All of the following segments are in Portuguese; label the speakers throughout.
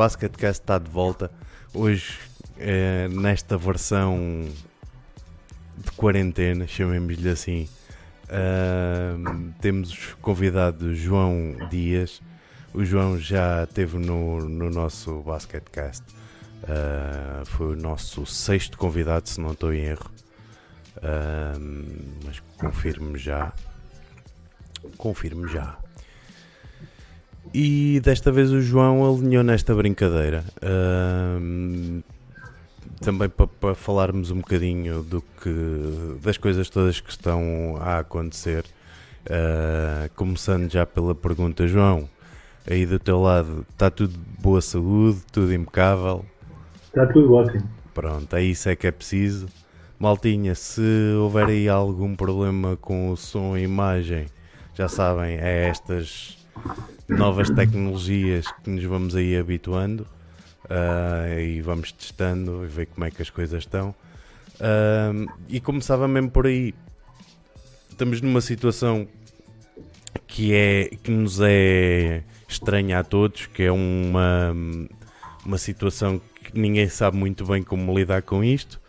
Speaker 1: Basketcast está de volta. Hoje, eh, nesta versão de quarentena, chamemos-lhe assim, uh, temos convidado João Dias. O João já esteve no, no nosso Basketcast. Uh, foi o nosso sexto convidado, se não estou em erro. Uh, mas confirmo já. Confirmo já. E desta vez o João alinhou nesta brincadeira. Uh, também para pa falarmos um bocadinho do que das coisas todas que estão a acontecer. Uh, começando já pela pergunta, João, aí do teu lado está tudo de boa saúde, tudo impecável?
Speaker 2: Está tudo ótimo.
Speaker 1: Pronto, é isso é que é preciso. Maltinha, se houver aí algum problema com o som e imagem, já sabem, é estas novas tecnologias que nos vamos aí habituando uh, e vamos testando e ver como é que as coisas estão. Uh, e começava mesmo por aí. Estamos numa situação que, é, que nos é estranha a todos, que é uma, uma situação que ninguém sabe muito bem como lidar com isto.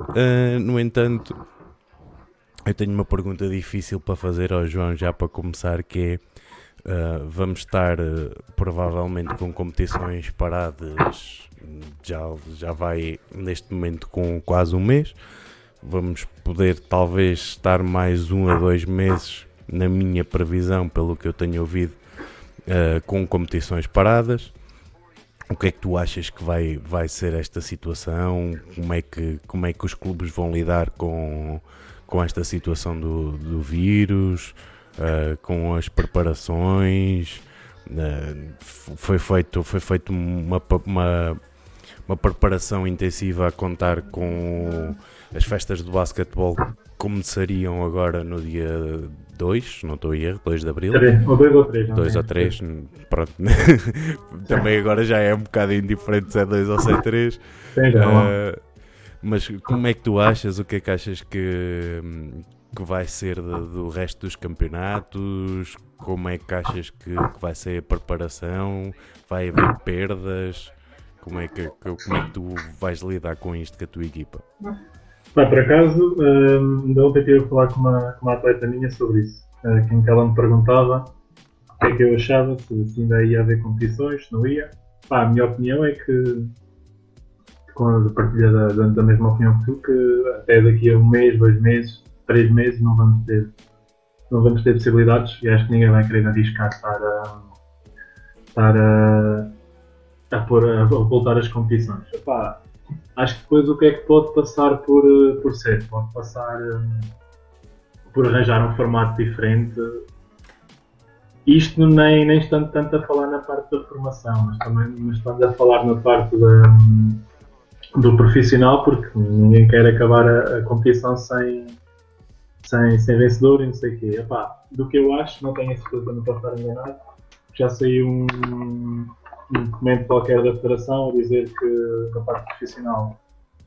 Speaker 1: Uh, no entanto, eu tenho uma pergunta difícil para fazer ao João já para começar, que é Uh, vamos estar uh, provavelmente com competições paradas já, já vai neste momento com quase um mês. Vamos poder talvez estar mais um a dois meses, na minha previsão, pelo que eu tenho ouvido, uh, com competições paradas. O que é que tu achas que vai, vai ser esta situação? Como é, que, como é que os clubes vão lidar com, com esta situação do, do vírus? Uh, com as preparações. Uh, foi feito, foi feito uma, uma, uma preparação intensiva a contar com as festas do basquetebol que começariam agora no dia 2, não estou a erro, 2 de Abril.
Speaker 2: 3, ou 2 ou 3.
Speaker 1: 2 ou 3, pronto. Também agora já é um bocado indiferente se é 2 ou se é 3. Uh, mas como é que tu achas? O que é que achas que, que vai ser de, do resto dos campeonatos? Como é que achas que, que, vai ser a preparação? Vai haver perdas? Como é, que, como é que tu vais lidar com isto com a tua equipa?
Speaker 2: Bah, por acaso, um, ainda ontem estive a falar com uma, com uma atleta minha sobre isso. Uh, que ela me perguntava o que é que eu achava, se, ainda ia haver competições, se não ia. Bah, a minha opinião é que, com a partilha da, da mesma opinião que tu, que até daqui a um mês, dois meses, três meses não vamos ter, não vamos ter possibilidades e acho que ninguém vai querer arriscar estar a, estar a, pôr, a, voltar às competições. Epá, acho que depois o que é que pode passar por, por ser? Pode passar um, por arranjar um formato diferente. Isto nem, nem estando tanto a falar na parte da formação, mas também mas estando a falar na parte da, do profissional, porque ninguém quer acabar a, a competição sem, sem, sem vencedor e não sei o quê. Epá, do que eu acho, não tenho a certeza, não posso estar enganado, já saiu um, um documento qualquer da Federação a dizer que, da parte profissional,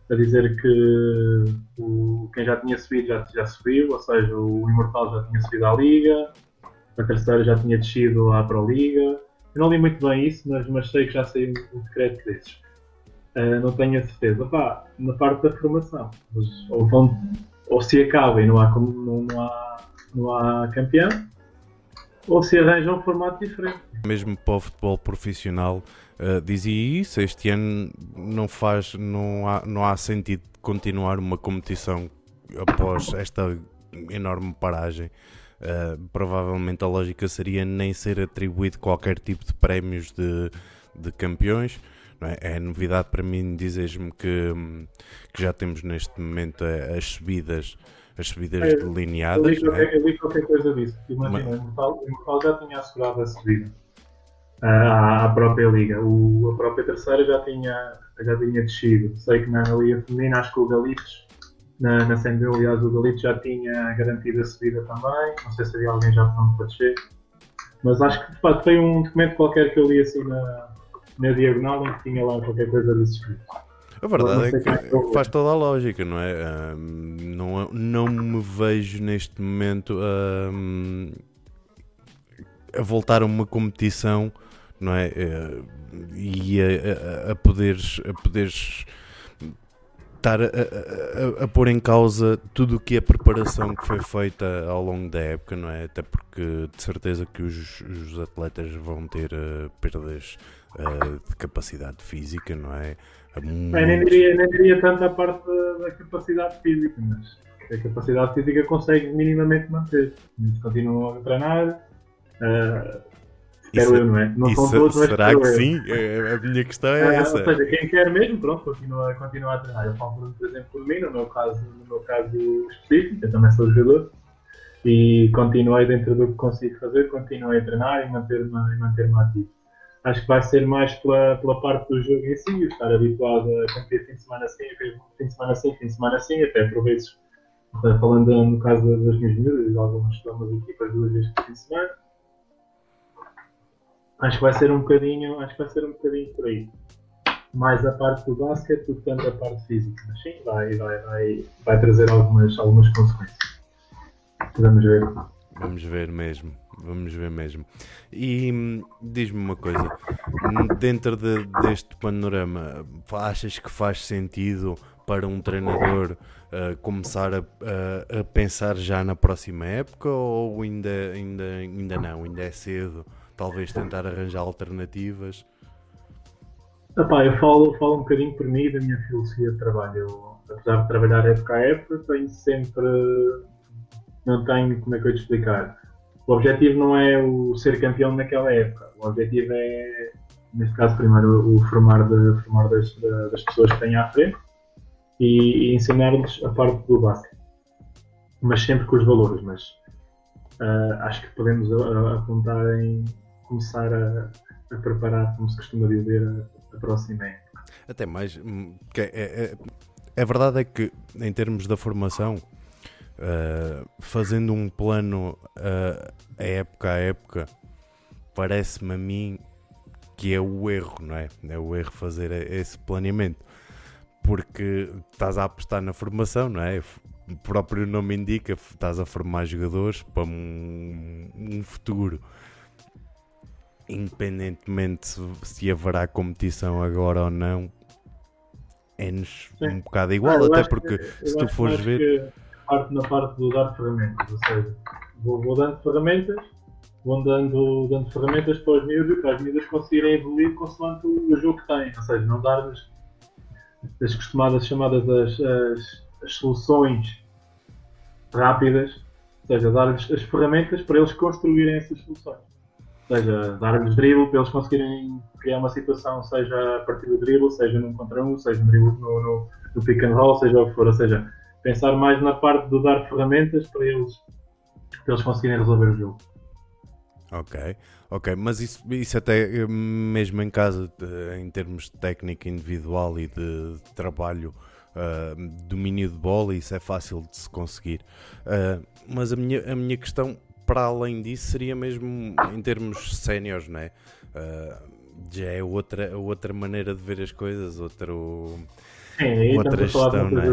Speaker 2: a dizer que o, quem já tinha subido já, já subiu, ou seja, o Imortal já tinha subido à Liga, a terceira já tinha descido à Pro Liga. Eu não li muito bem isso, mas, mas sei que já saiu um decreto desses. Uh, não tenho a certeza. Na parte da formação, ou vão ou se acaba e não há, não, não há, não há campeão, ou se arranja um formato diferente.
Speaker 1: Mesmo para o futebol profissional, uh, dizia isso, este ano não faz, não há, não há sentido continuar uma competição após esta enorme paragem. Uh, provavelmente a lógica seria nem ser atribuído qualquer tipo de prémios de, de campeões, é? é? novidade para mim dizeres-me que, que, já temos neste momento as subidas, as subidas é, delineadas.
Speaker 2: Eu li, é? eu li qualquer coisa disso. Imagina, Mas... o Imortal já tinha assegurado a subida à, à própria Liga. O, a própria terceira já tinha, já tinha descido. Sei que na Liga Feminina, acho que o Galitos, na, na CNB, aliás, o Galitos já tinha garantido a subida também. Não sei se havia alguém já pronto para descer. Mas acho que de facto foi um documento qualquer que eu li assim na, na diagonal em que tinha lá qualquer coisa desse escrito.
Speaker 1: A verdade é que é faz toda a lógica, não é? Um, não, não me vejo neste momento um, a voltar a uma competição não é? Uh, e a, a, a, poderes, a poderes estar a, a, a, pôr em causa tudo o que é preparação que foi feita ao longo da época, não é? Até porque de certeza que os, os atletas vão ter uh, perdas uh, de capacidade física, não é?
Speaker 2: Muitos... nem, diria, nem diria tanto a parte da, da, capacidade física, mas a capacidade física consegue minimamente manter. Continuam a treinar. Uh, Espero eu, não é? Não
Speaker 1: são todos, mas será que eu. sim? É, a minha questão é essa.
Speaker 2: Ou seja, quem quer mesmo, pronto, continua, continua a treinar. Eu falo, por exemplo, por mim, no meu caso, no meu caso específico, eu também sou jogador, e continuei dentro do que consigo fazer, continuei a treinar e manter-me manter ativo. Acho que vai ser mais pela, pela parte do jogo em si, estar habituado a competir fim de semana sim, fim de semana sim, fim de semana sim, até por vezes, falando no caso das minhas miúdas, algumas, algumas equipas duas vezes por fim de semana acho que vai ser um bocadinho, acho que vai ser um bocadinho por aí. Mais a parte do basquete do que tanto a parte física. Mas sim, vai, vai, vai, vai trazer algumas, algumas consequências. Vamos ver.
Speaker 1: Vamos ver mesmo, vamos ver mesmo. E hum, diz-me uma coisa, dentro de, deste panorama, achas que faz sentido para um treinador uh, começar a, a, pensar já na próxima época ou ainda, ainda, ainda não, ainda é cedo? talvez tentar arranjar alternativas?
Speaker 2: Epá, eu falo, falo um bocadinho por mim da minha filosofia de trabalho. Eu, apesar de trabalhar época a época, tenho sempre. Não tenho. Como é que eu te explicar? O objetivo não é o ser campeão naquela época. O objetivo é, neste caso, primeiro o formar, de, formar das, das pessoas que têm à frente e, e ensinar-lhes a parte do básico. Mas sempre com os valores. Mas uh, acho que podemos apontar em começar a, a preparar, como se costuma dizer, a, a próxima época.
Speaker 1: Até mais, hum, é, é, é, verdade é que em termos da formação, uh, fazendo um plano uh, a época a época, parece-me a mim que é o erro, não é? É o erro fazer esse planeamento. Porque estás a apostar na formação, não é? O próprio nome indica, estás a formar jogadores para um, um futuro independentemente se haverá competição agora ou não, é-nos um bocado igual, ah, até porque que, se tu fores ver.
Speaker 2: Parte na parte do dar ferramentas, ou seja, vou, vou dando ferramentas, vou dando, dando ferramentas para os miúdos para as miúdas conseguirem evoluir consoante o, jogo que têm, ou seja, não dar-lhes as costumadas chamadas as, as, as soluções rápidas, ou seja, dar-lhes as ferramentas para eles construírem essas soluções. Seja dar-lhes dribble para eles conseguirem criar uma situação, seja a partir do dribble, seja num contra um, seja no dribble no, no, no pick and roll, seja o que for, ou seja, pensar mais na parte de dar ferramentas para eles, para eles conseguirem resolver o jogo.
Speaker 1: Ok, ok, mas isso, isso até eh, mesmo em casa, em termos de técnica individual e de trabalho, uh, domínio de bola, isso é fácil de se conseguir. Uh, mas a minha, a minha questão para além disso, seria mesmo em termos séniores, não é? Uh, já é outra, outra maneira de ver as coisas, outro,
Speaker 2: Sim, outra gestão, não é?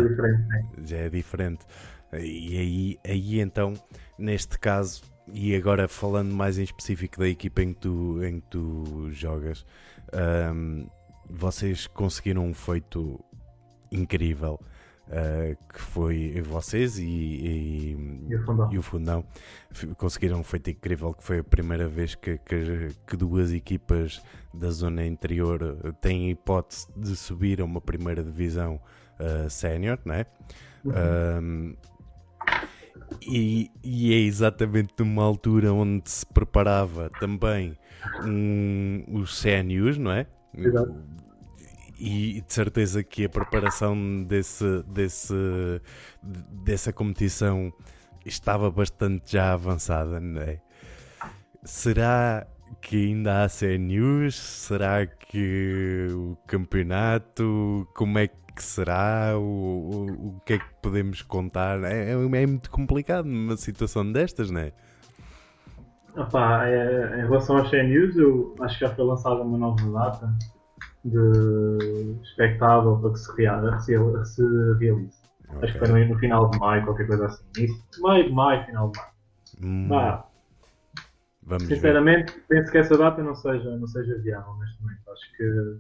Speaker 1: Já é diferente. E aí, aí então, neste caso, e agora falando mais em específico da equipa em que tu, em que tu jogas, um, vocês conseguiram um feito incrível uh, que foi vocês e,
Speaker 2: e, e, o fundão.
Speaker 1: e, o fundão. conseguiram um feito incrível que foi a primeira vez que, que, que duas equipas da zona interior têm hipótese de subir a uma primeira divisão uh, sénior, né? Uhum. e, e, é exatamente numa altura onde se preparava também um, os CNUs, não é?
Speaker 2: Exato
Speaker 1: e de certeza que a preparação desse, desse, dessa competição estava bastante já avançada, não é? Será que ainda há CNUs? Será que o campeonato? Como é que será? O, o, o que é que podemos contar? É, é, é muito complicado numa situação destas, não é?
Speaker 2: Opa, é, em relação aos CNUs, eu acho que já foi lançada uma nova data de espectável para que se, rea se, se realize. Okay. Acho que foi no final de maio, qualquer coisa assim. Isso, meio de maio, final de maio.
Speaker 1: Hum. Vamos
Speaker 2: Sinceramente, ver. penso que essa data não seja, não seja viável neste momento. Acho que,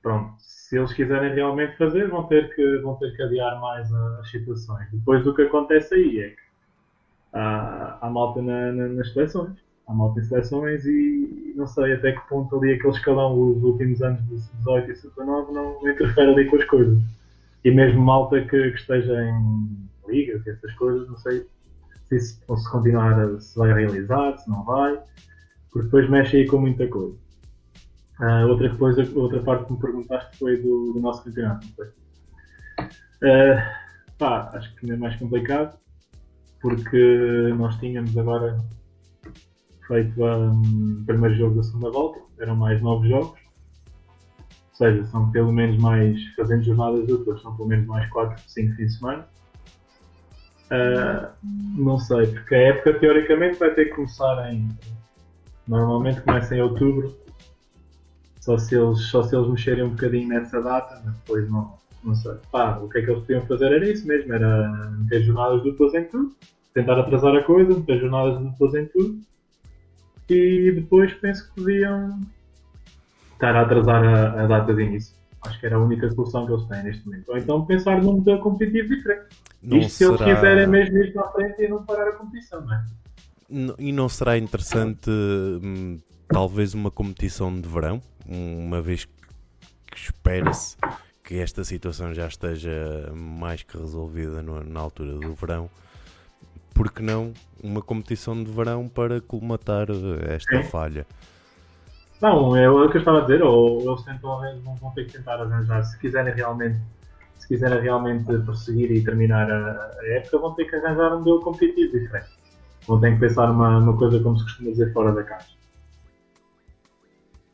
Speaker 2: pronto, se eles quiserem realmente fazer, vão ter que, vão ter que adiar mais as situações. Depois, o que acontece aí é que há, há malta na, na, nas seleções. Há malta em seleções e não sei até que ponto ali aquele escalão, os últimos anos de 18 e 19, não, interfere ali com as coisas. E mesmo malta que, que esteja em ligas e essas coisas, não sei se, se continuar, se vai realizar, se não vai, porque depois mexe aí com muita coisa. Uh, outra, coisa, outra parte que me perguntaste foi do, do nosso campeonato, não foi? Uh, pá, acho que é mais complicado, porque nós tínhamos agora feito um, primeiro jogo da segunda volta, eram mais nove jogos, ou seja, são pelo menos mais, fazendo jornadas duplas, são pelo menos mais 4, 5 fins de semana. Uh, não sei, porque a época teoricamente vai ter que começar em. Normalmente começa em outubro, só se eles, só se eles mexerem um bocadinho nessa data, mas depois não, não sei. Pá, o que é que eles podiam fazer era isso mesmo, era meter jornadas duplas em tudo, tentar atrasar a coisa, meter jornadas duplas em tudo, e depois penso que podiam estar a atrasar a, a data de início. Acho que era a única solução que eles têm neste momento. Ou então pensar num modelo competitivo diferente. Não Isto será... se eles quiserem mesmo ir para a frente e não parar a competição, não é?
Speaker 1: E não será interessante, hum, talvez, uma competição de verão, uma vez que espera-se que esta situação já esteja mais que resolvida na altura do verão, porque não uma competição de verão para colmatar esta falha?
Speaker 2: Não, é o que eu estava a dizer, ou eles tentam, vão ter que tentar arranjar, se quiserem realmente se quiserem realmente prosseguir e terminar a, a, época, vão ter que arranjar um modelo competitivo diferente. Vão ter que pensar uma, uma coisa, como se costuma dizer, fora da caixa.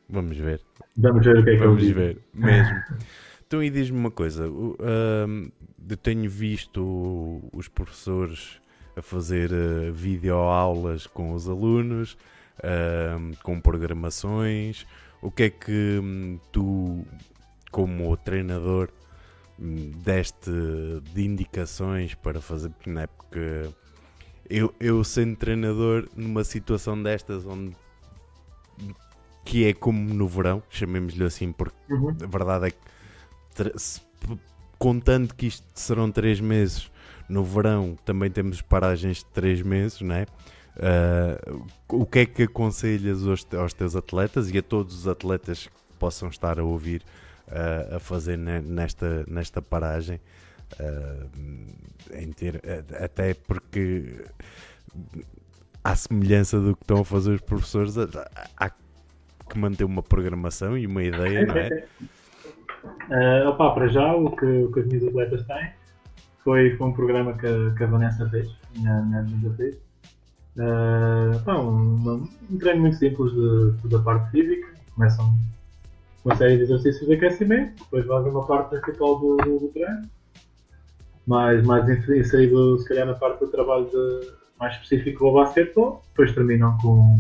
Speaker 1: Vamos ver.
Speaker 2: Vamos ver o que é que
Speaker 1: Vamos ver, mesmo. então, e diz-me uma coisa. Uh, eu tenho visto os professores a fazer uh, videoaulas com os alunos, uh, com programações. O que é que um, tu, como treinador, deste de indicações para fazer, não é? Porque eu, eu sendo treinador numa situação destas onde que é como no verão, chamemos-lhe assim, porque uhum. a verdade é que contando que isto serão 3 meses, no verão também temos paragens de 3 meses, não é? Uh, o que é que aconselhas aos, aos teus atletas e a todos os atletas que possam estar a ouvir uh, a fazer nesta, nesta paragem. Uh, em ter, até porque à semelhança do que estão a fazer os professores, há que manter uma programação e uma ideia, não é?
Speaker 2: Uh, opa, para já, o que, o que as minhas atletas têm foi, foi um programa que, a, que a Vanessa fez, na, na fez. Uh, um, treino muito simples de, da parte física. Começam uma série de exercícios de aquecimento, depois fazem uma parte principal do, do, do treino, mais, mais inserido se calhar na parte do trabalho de, mais específico do basquetebol, depois terminam com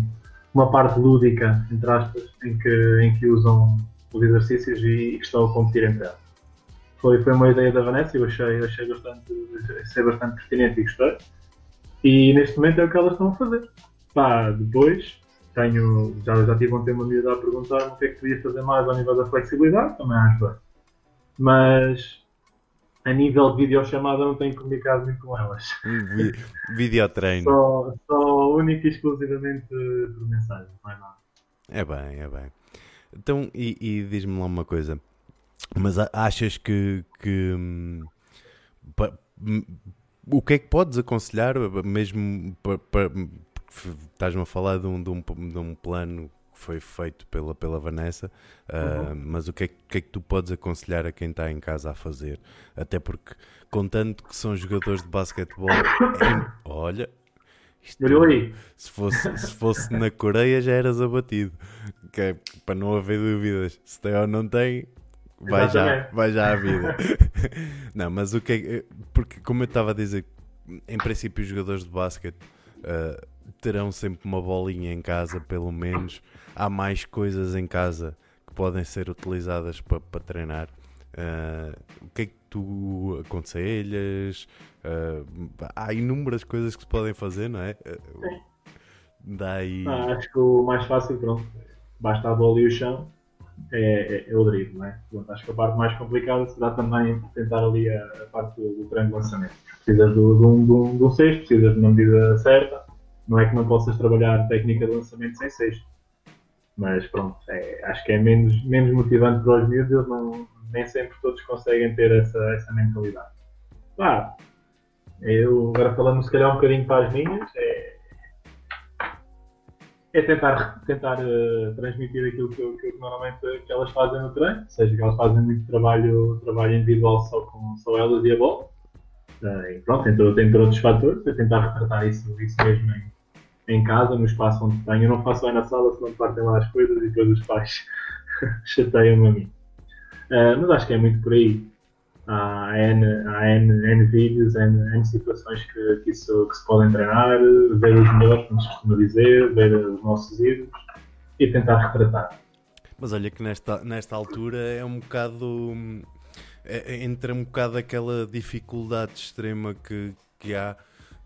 Speaker 2: uma parte lúdica, entre aspas, em que, em que usam os exercícios e, e estão a competir entre eles. Foi, foi uma ideia da Vanessa e eu achei, achei bastante, achei bastante pertinente e gostei. E neste momento é o que elas estão a fazer. Pá, depois tenho, já, já tive um tempo miúdo a perguntar o que é que podia fazer mais ao nível da flexibilidade, também bem. Mas a nível de videochamada não tenho comunicado muito com elas.
Speaker 1: Videotreino.
Speaker 2: só, só única e exclusivamente por mensagem, mais nada.
Speaker 1: É bem, é bem. Então, e, e diz-me lá uma coisa. Mas achas que, que hum, hum, o que é que podes aconselhar mesmo para, estás-me a falar de um, de, um, de um plano que foi feito pela, pela Vanessa, uh, uhum. mas o que, é, que é que tu podes aconselhar a quem está em casa a fazer? Até porque, contando que são jogadores de basquetebol, é, olha, isto, se, fosse, se fosse na Coreia já eras abatido, que é, para não haver dúvidas, se tem ou não tem, vai já, vai já a vida. não, mas o que é, porque como eu estava a dizer, em princípio os jogadores de basquete uh, terão sempre uma bolinha em casa, pelo menos. Há mais coisas em casa que podem ser utilizadas para, para treinar. Uh, o que é que tu aconselhas? Uh, há inúmeras coisas que se podem fazer, não é? Uh, Daí.
Speaker 2: Ah, acho que o mais fácil, pronto, basta a bola e o chão, é, é, é o drible, não é? Pronto, acho que a parte mais complicada será também tentar ali a, a parte do, do treino de lançamento. Precisas de, um, um sexto, precisas de uma medida certa, não é que não possas trabalhar técnica de lançamento sem sexto. Mas pronto, é, acho que é menos, menos motivante para os miúdos, eles não, nem sempre todos conseguem ter essa, essa mentalidade. Claro, eu agora falando se calhar um bocadinho para as minhas, é, é tentar, tentar uh, transmitir aquilo que, que, normalmente que elas fazem no treino, ou seja, que elas fazem muito trabalho, trabalho individual só com só elas e a bola. Uh, e pronto, entre, entre outros fatores, é tentar retratar isso, isso mesmo em, em casa, no espaço onde tenho. Eu não faço bem na sala, senão partem lá as coisas e depois os pais chateiam-me a mim. Uh, mas acho que é muito por aí. Há N, há N, N vídeos, N, N situações que, que, isso, que se podem treinar, ver os melhores, como se costuma dizer, ver os nossos ídolos e tentar retratar.
Speaker 1: Mas olha que nesta, nesta altura é um bocado. É, é entra um bocado aquela dificuldade extrema que, que há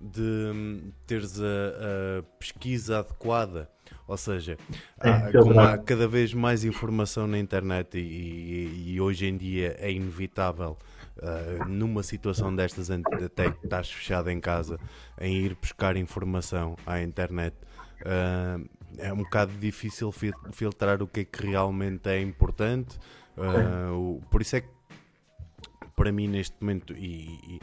Speaker 1: de teres a, a pesquisa adequada ou seja, é, há, como há cada vez mais informação na internet e, e, hoje em dia é inevitável uh, numa situação destas até que estás fechado em casa em ir buscar informação à internet uh, é um bocado difícil filtrar o que é que realmente é importante uh, o, por isso é que para mim neste momento e, e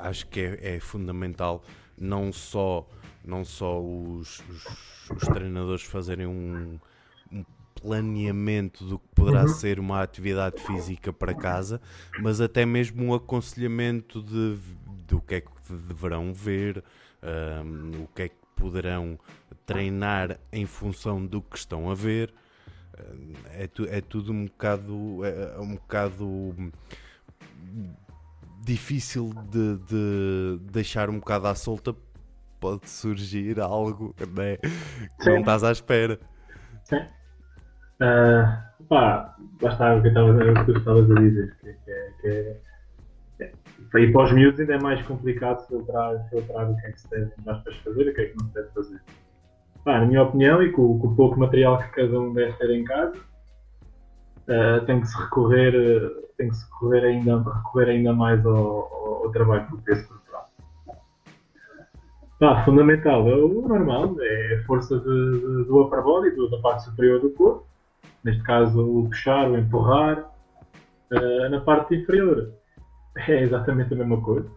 Speaker 1: acho que é, é fundamental não só não só os, os, os treinadores fazerem um, um, planeamento do que poderá uhum. ser uma atividade física para casa, mas até mesmo um aconselhamento de, do que é que deverão ver, um, o que é que poderão treinar em função do que estão a ver. É, tu, é tudo um bocado, é, é um bocado difícil de, de deixar um bocado à solta pode surgir algo né, que Sim. não estás à espera.
Speaker 2: Sim. Uh, pá, basta o que, tu estavas a dizer, que, que, é, que é, é, e para os miúdos ainda é mais complicado filtrar, filtrar o que é que se deve fazer e o que é que não se deve fazer. Pá, na minha opinião, e com, com, o pouco material que cada um deve ter em casa, uh, tem que se recorrer, tem que se recorrer ainda, recorrer ainda mais ao, ao, ao trabalho do ah, fundamental é o normal, é a força de, de, do upper body, da parte superior do corpo. Neste caso, o puxar, o empurrar. Uh, na parte inferior é exatamente a mesma coisa.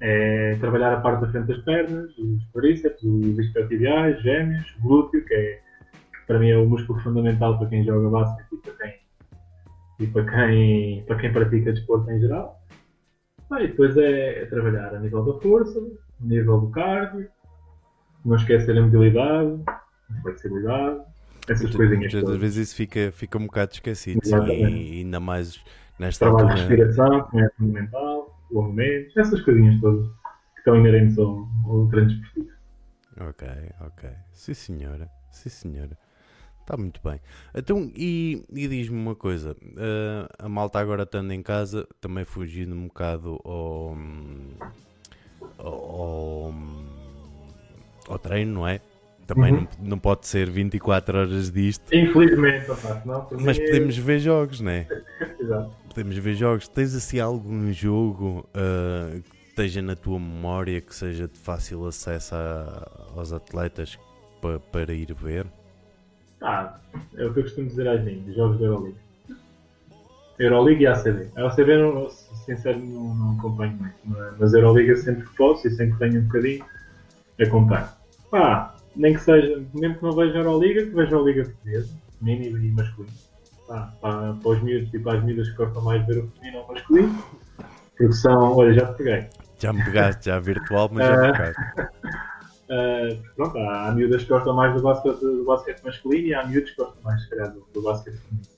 Speaker 2: É trabalhar a parte da frente das pernas, os quadríceps, os isquiotibiais, gêmeos, glúteo, que, é, para mim é o músculo fundamental para quem joga basquete e para quem, e para quem, para quem pratica desporto em geral. Ah, e depois é, é trabalhar a nível da força, nível do cardio, não esquecer a mobilidade, a flexibilidade, essas Muita, coisinhas.
Speaker 1: Muitas vezes isso fica, fica um bocado esquecido, sim, e ainda mais nesta
Speaker 2: Trabalho
Speaker 1: altura.
Speaker 2: de respiração, conhecimento mental, alongamento, essas coisinhas todas que estão inerentes ao, ao treino desportivo.
Speaker 1: Ok, ok. Sim senhora, sim senhora. Está muito bem. Então, e, e diz-me uma coisa: uh, a malta agora estando em casa, também fugindo um bocado ao, ao, ao treino, não é? Também uhum. não, não pode ser 24 horas disto.
Speaker 2: Infelizmente, não,
Speaker 1: mas podemos ver jogos, não é? Exato. Podemos ver jogos. Tens assim algum jogo uh, que esteja na tua memória que seja de fácil acesso a, aos atletas para, para ir ver?
Speaker 2: Ah, é o que eu costumo dizer às minhas, jogos da Euroliga. Euroliga e ACB. A ACB, não, sincero, não, não acompanho muito, mas a Euroliga sempre que posso e sempre que tenho um bocadinho, acompanho. Pá, nem que seja, mesmo que não veja Euroliga, que veja a Liga Portuguesa, feminino e masculino. Pá, para, para os miúdos e para as miúdas que gostam mais de ver o feminino ou o masculino, porque são, olha, já te peguei.
Speaker 1: Já me pegaste, já virtual, mas já me ah, pegaste.
Speaker 2: Uh, pronto, há, há miúdas que gostam mais do basquete, do basquete masculino e há miúdos que gostam mais, se calhar, do, do basquete feminino.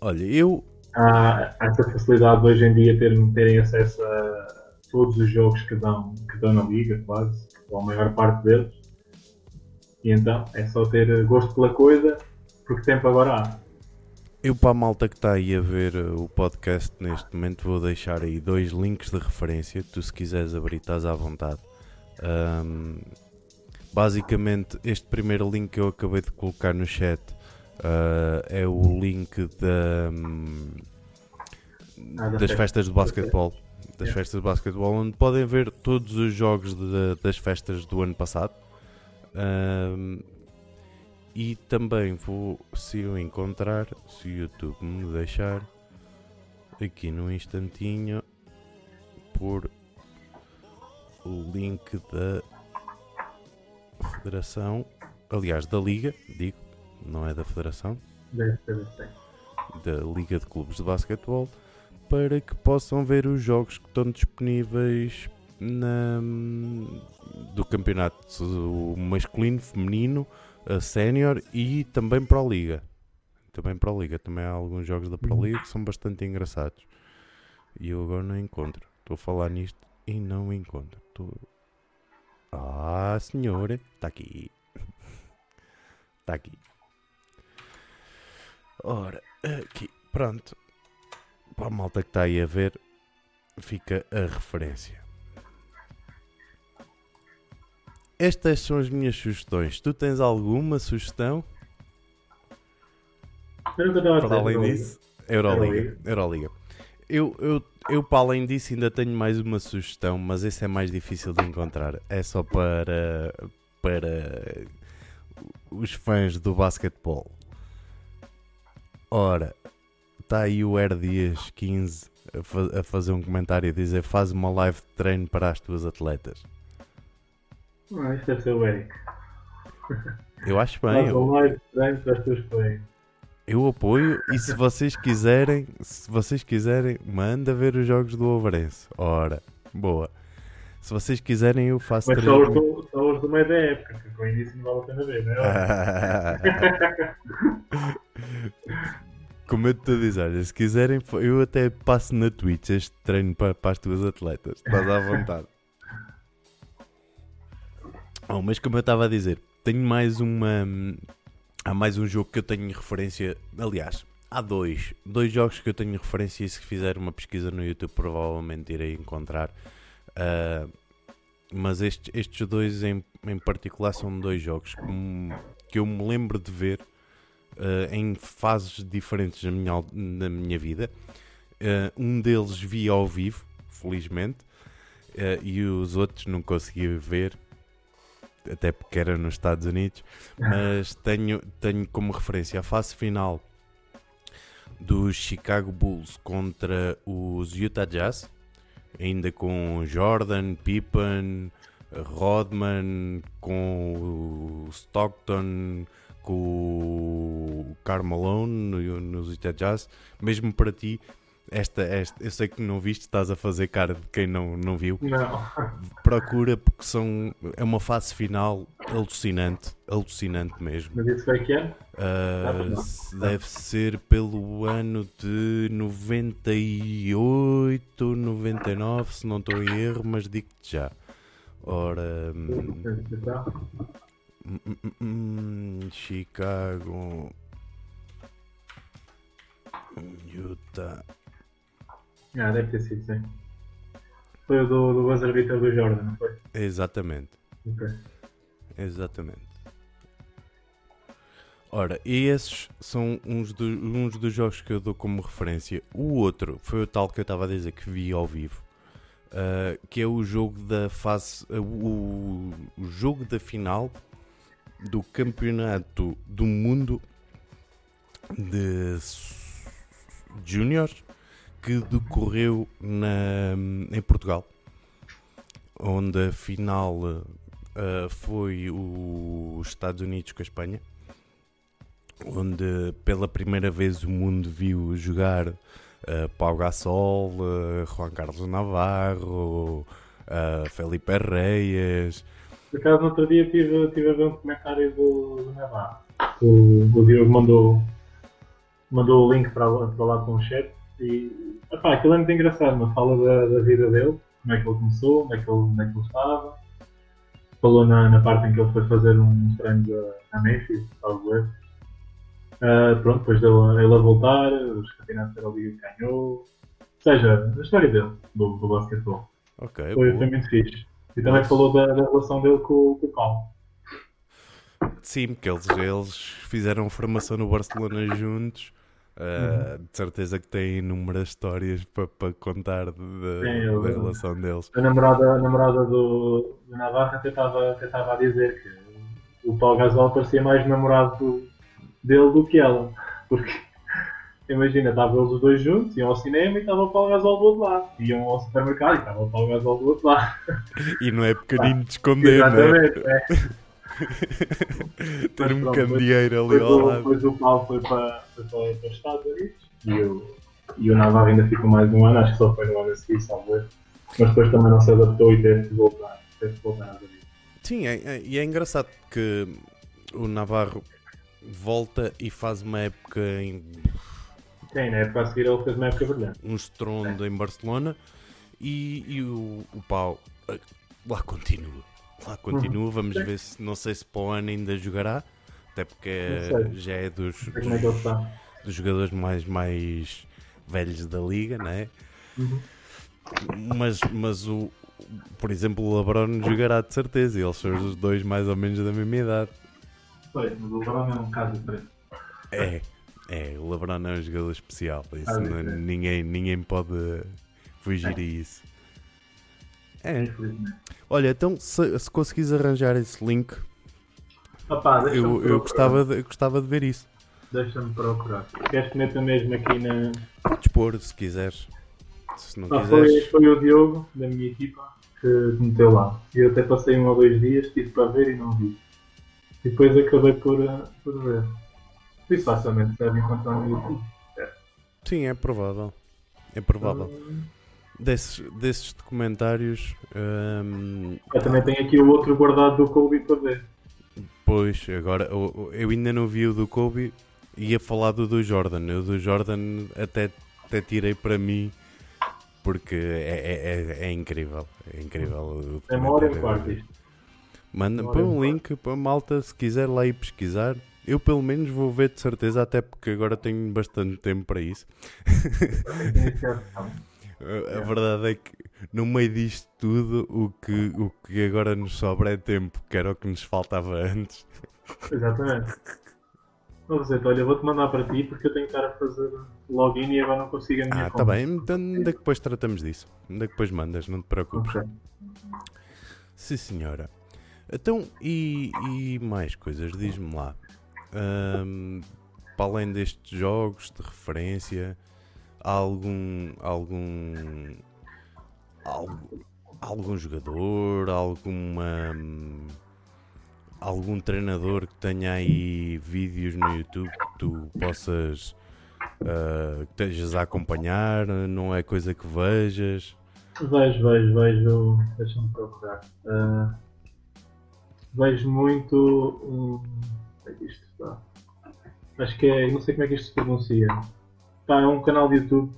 Speaker 1: Olha, eu
Speaker 2: há, há essa facilidade de hoje em dia ter, terem acesso a todos os jogos que dão, que dão na liga, quase, ou a maior parte deles. E então é só ter gosto pela coisa, porque tempo agora há.
Speaker 1: Eu, para a malta que está aí a ver o podcast neste momento, vou deixar aí dois links de referência. Tu, se quiseres abrir, estás à vontade. Um, Basicamente, este primeiro link que eu acabei de colocar no chat uh, é o link da, hum,
Speaker 2: Ah, da
Speaker 1: das
Speaker 2: festa.
Speaker 1: festas de basquetebol. Das festas de basquetebol, onde podem ver todos os jogos de- das festas do ano passado. Um, e também vou, se eu encontrar, se o YouTube me deixar, aqui num instantinho, por o link da Federação, aliás, da Liga, digo, não é da Federação,
Speaker 2: Deve ser
Speaker 1: da Liga de Clubes de Basquetebol para que possam ver os jogos que estão disponíveis na, do campeonato masculino, feminino, sénior e também para a Liga. Também para a Liga, também há alguns jogos da Pro. Liga que são bastante engraçados. E eu agora não encontro. Estou a falar nisto e não encontro. Estou... Ah, senhora, está aqui. Está aqui. Ora, aqui, pronto. Para a malta que está aí a ver, fica a referência. Estas são as minhas sugestões. Tu tens alguma sugestão? Para além disso, Euroliga.
Speaker 2: Euroliga.
Speaker 1: Euroliga. Eu, eu, eu, para além disso, ainda tenho mais uma sugestão, mas esse é mais difícil de encontrar. É só para, para os fãs do basquetebol. Ora, está aí o R Dias 15 a, fa- a fazer um comentário e dizer: Faz uma live de treino para as tuas atletas.
Speaker 2: Ah, isto deve ser o Eric.
Speaker 1: Eu acho bem,
Speaker 2: Faz
Speaker 1: eu,
Speaker 2: um live estranho para as tuas colegas.
Speaker 1: eu apoio. E se vocês quiserem, se vocês quiserem, manda ver os jogos do Overense. Ora, boa. Se vocês quiserem, eu faço
Speaker 2: Mas só os,
Speaker 1: treino.
Speaker 2: do, só os do meio da época, que com o início não vale a pena ver, não é?
Speaker 1: Como eu estou a dizer, olha, se quiserem, eu até passo na Twitch este treino para, para as tuas atletas. Estás à vontade. Oh, mas como eu estava a dizer, tenho mais uma. Há mais um jogo que eu tenho referência. Aliás, há dois. Dois jogos que eu tenho referência e se fizer uma pesquisa no YouTube provavelmente irei encontrar. Ah, mas estes, estes dois em, em particular são dois jogos que, que eu me lembro de ver ah, em fases diferentes da minha, da minha vida. Ah, um deles vi ao vivo, felizmente, e os outros não consegui ver, até porque era nos Estados Unidos. Mas tenho, tenho como referência a fase final dos Chicago Bulls contra os Utah Jazz, ainda com Jordan, Pippen, Rodman, com o Stockton, com o no- nos Utah Jazz. Mesmo para ti, esta, esta, eu sei que não viste, estás a fazer cara de quem não, não viu.
Speaker 2: Não.
Speaker 1: Procura porque são, é uma fase final alucinante, alucinante mesmo.
Speaker 2: Mas isso foi que ano? Não.
Speaker 1: se- deve ser pelo ano de 98, 99, se não estou em erro, mas digo-te já. Ora, hum, Chicago, Utah.
Speaker 2: Ah, deve ter sido, sim. Foi o do, do buzzer beater do Jordan, não foi?
Speaker 1: Exatamente,
Speaker 2: Ok.
Speaker 1: exatamente. Ora, e esses são uns, do- uns dos jogos que eu dou como referência. O outro foi o tal que eu estava a dizer que vi ao vivo, ah, que é o jogo da fase, ah, o, o jogo da final do campeonato do mundo de s- júniores que decorreu na, em Portugal, onde a final ah, foi os Estados Unidos com a Espanha onde pela primeira vez o mundo viu jogar uh, Pau Gasol, uh, Juan Carlos Navarro, uh, Felipe Reyes.
Speaker 2: Por acaso, no outro dia tive, tive a ver um comentário do, do Navarro. O, o Diogo mandou, mandou o link para, para lá com o chat e epá, aquilo é muito engraçado, uma fala da, da vida dele, como é que ele começou, onde é que ele, é que ele estava. Falou na, na parte em que ele foi fazer uns treinos a, a Memphis, talvez ver. Ah, pronto, depois dele, ele a voltar, os campeonatos da Liga ganhou. Ou seja, a história dele, do, do basquetebol.
Speaker 1: Ok,
Speaker 2: Foi,
Speaker 1: boa.
Speaker 2: foi muito fixe. E também falou da, da relação dele com, com o Cal.
Speaker 1: Sim, porque eles, eles fizeram formação no Barcelona juntos. Uh, de certeza que têm inúmeras histórias para pa contar de,
Speaker 2: Sim,
Speaker 1: da
Speaker 2: eu-
Speaker 1: relação deles.
Speaker 2: A namorada, a namorada do, do Navarro até estava a dizer que o Paulo Gasol parecia mais namorado do- dele do que ela. Porque, imagina, estavam eles os dois juntos, iam ao cinema e estava o Paulo Gasol do outro lado. Iam ao supermercado e estava o Paulo Gasol do outro lado.
Speaker 1: E não é pequenino de esconder, né?
Speaker 2: Exatamente. é.
Speaker 1: Ter um candeeiro ali ao lado.
Speaker 2: depois o Paulo foi para, foi para, para os Estados Unidos e o, e o Navarro ainda ficou mais um ano, acho que só foi no ano a seguir, salvo. Mas depois também não se adaptou e teve que voltar. Teve que voltar origens.
Speaker 1: Sim, é, é- e é engraçado que o Navarro volta e faz uma época em
Speaker 2: Sim, na época a seguir ele fez uma época brilhante.
Speaker 1: um estrondo em Barcelona e, e o, o pau eh, lá continua. Lá continua, vamos
Speaker 2: Sim.
Speaker 1: ver se não sei se para o ano ainda jogará, até porque já é dos,
Speaker 2: é está.
Speaker 1: dos jogadores mais, mais velhos da liga, não é?
Speaker 2: Uhum.
Speaker 1: Mas, mas o, por exemplo, o LeBron jogará de certeza, e eles são os dois mais ou menos da mesma idade.
Speaker 2: Pois, mas o LeBron é um caso diferente.
Speaker 1: É, é, o LeBron é um jogador especial, isso
Speaker 2: Ah,
Speaker 1: não-
Speaker 2: é.
Speaker 1: ninguém, ninguém pode fugir a isso. É, olha, então se, se conseguires arranjar esse link,
Speaker 2: Deixa-me
Speaker 1: eu, eu, gostava de, eu gostava de ver isso.
Speaker 2: Deixa-me procurar. Queres que meta mesmo aqui na.
Speaker 1: Podes pôr se quiseres. Se não
Speaker 2: Ah, foi,
Speaker 1: quiseres,
Speaker 2: foi o Diogo, da minha equipa, que meteu lá. E eu até passei um ou dois dias, tive para ver e não vi. E depois acabei por, eh, por ver. Isso facilmente deve encontrar no YouTube.
Speaker 1: sim, é provável. É provável.
Speaker 2: Hum,
Speaker 1: Desses, desses documentários, hum,
Speaker 2: Eu também tenho aqui o outro guardado do Kobe para ver.
Speaker 1: Pois, agora eu, eu ainda não vi o do Kobe, ia falar do do Jordan. Eu do Jordan até, até tirei para mim, porque é, é, é, é incrível. É incrível. o
Speaker 2: É uma hora e um
Speaker 1: documentário.
Speaker 2: quarto isto.
Speaker 1: Manda, põe um link para malta se quiser lá ir pesquisar. Eu pelo menos vou ver de certeza, até porque agora tenho bastante tempo para isso. A, a verdade é que no meio disto tudo o que, o que agora nos sobra é tempo, que era o que nos faltava antes.
Speaker 2: Exatamente. Ô Roseta, olha, vou-te mandar para ti porque eu tenho que estar a fazer login e agora não consigo a minha
Speaker 1: Ah,
Speaker 2: conta.
Speaker 1: tá bem, então ainda que depois tratamos disso. Ainda que depois mandas, não te preocupes.
Speaker 2: Ok.
Speaker 1: Sim senhora. Então, e, e mais coisas, diz-me lá. Ahm, para além destes jogos de referência, algum. algum. algo- algum jogador, alguma. algum treinador que tenha aí vídeos no YouTube que tu possas. ah, que estejas a acompanhar, não é coisa que vejas.
Speaker 2: Vejo, vejo, vejo. Deixa-me procurar. Ah, vejo muito. Um, é isto está? Acho que é. Não sei como é que isto se pronuncia. Pá, é um canal de YouTube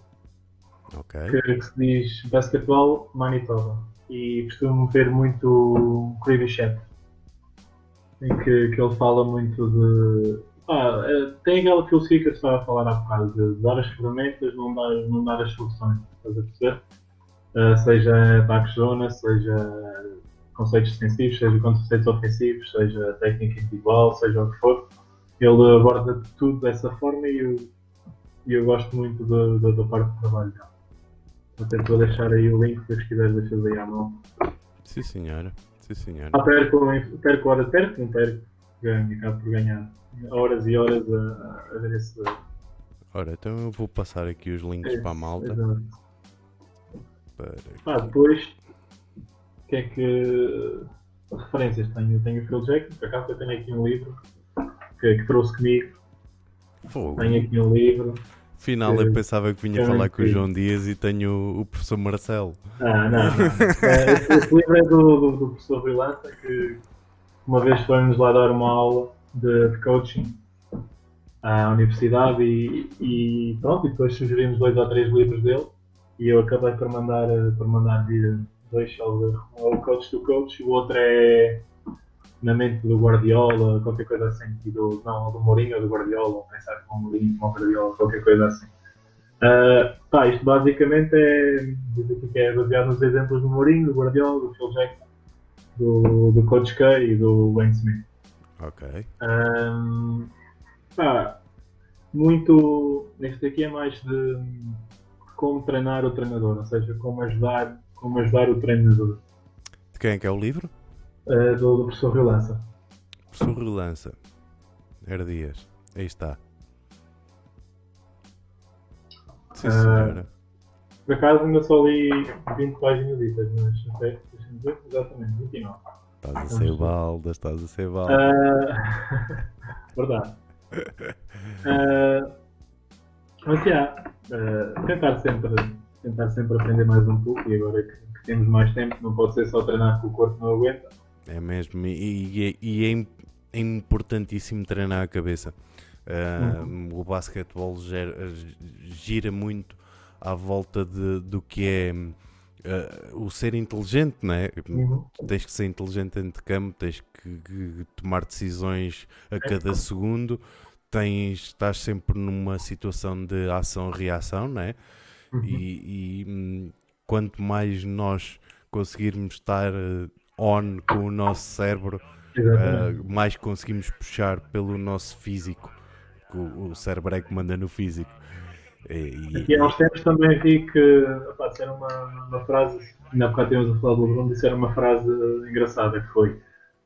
Speaker 1: Ok.
Speaker 2: que, que se diz Basketball Manitoba. E costumo ver muito o Creepy Chat. Em que, que ele fala muito de. Ah, tem aquela filosofia que eu estava a falar há bocado, de dar as ferramentas, não dar, não dar as soluções. Estás a perceber? Uh, seja ataques zona, seja conceitos defensivos, seja conceitos ofensivos, seja técnica individual, seja o que for. Ele aborda tudo dessa forma e eu, e eu gosto muito da, da, da parte de trabalho dele. Até a deixar aí o link se os quiseres deixar aí à mão.
Speaker 1: Sim senhora. Sim senhora.
Speaker 2: Ah, perco, perco horas, perco, não perco, ganho, acabo por ganhar horas e horas a, a ver esse.
Speaker 1: Ora, então eu vou passar aqui os links para a malta.
Speaker 2: Exato.
Speaker 1: Para...
Speaker 2: Ah, depois, o que é que. Referências tenho? Tenho o Phil Jackson, por acaso eu tenho aqui um livro que, que trouxe comigo.
Speaker 1: Fogo.
Speaker 2: Tenho aqui um livro.
Speaker 1: Afinal, eu pensava que vinha
Speaker 2: é
Speaker 1: falar com o. João Dias e tenho o, professor Marcelo.
Speaker 2: Ah, não, não. É, esse, livro é do, do, do professor Vilança que uma vez foi-nos lá dar uma aula de, de coaching à universidade e, e pronto, e depois sugerimos dois ou três livros dele e eu acabei por mandar, por mandar vir dois, salvo erro. um é o Coach do Coach, o outro é na mente do Guardiola, qualquer coisa assim, e do, não, do Mourinho ou do Guardiola, ou pensar com o Mourinho, com o Guardiola, qualquer coisa assim. Ah, pá, isto basicamente é, diz aqui que é baseado nos exemplos do Mourinho, do Guardiola, do Phil Jackson, do, do Coach K e do Wayne Smith.
Speaker 1: Ok.
Speaker 2: Ahm, pá, muito. Neste aqui é mais de como treinar o treinador, ou seja, como ajudar, como ajudar o treinador.
Speaker 1: De quem é que é o livro?
Speaker 2: Ah, do, do professor Vilança.
Speaker 1: Professor Relança. Herdias. Aí está. Sim,
Speaker 2: Ah,
Speaker 1: senhora.
Speaker 2: Por acaso ainda só li 20 páginas, mas até, deixa-me ver, exatamente, 29.
Speaker 1: Estás a ser balda, estás a ser balda.
Speaker 2: Ah, verdade. Ah, mas já, ah, tentar, sempre, tentar sempre aprender mais um pouco e agora que, que temos mais tempo, não pode ser só treinar que o corpo não aguenta.
Speaker 1: É mesmo. E, e- e é, é importantíssimo treinar a cabeça. Ah, O basquetebol ger- gira muito à volta de, do que é ah, o ser inteligente, não é?
Speaker 2: Uhum.
Speaker 1: tens que ser inteligente dentro de campo, tens que, que tomar decisões a cada segundo, tens, estás sempre numa situação de ação-reação, não é?
Speaker 2: Uhum.
Speaker 1: E, e, hum, quanto mais nós conseguirmos estar eh, on com o nosso cérebro, eh, mais conseguimos puxar pelo nosso físico. que O, o cérebro é que manda no físico. E,
Speaker 2: Aqui há uns tempos também vi que opá, disseram uma, uma frase, ainda há bocado tínhamos a falar do LeBron, disseram uma frase engraçada que foi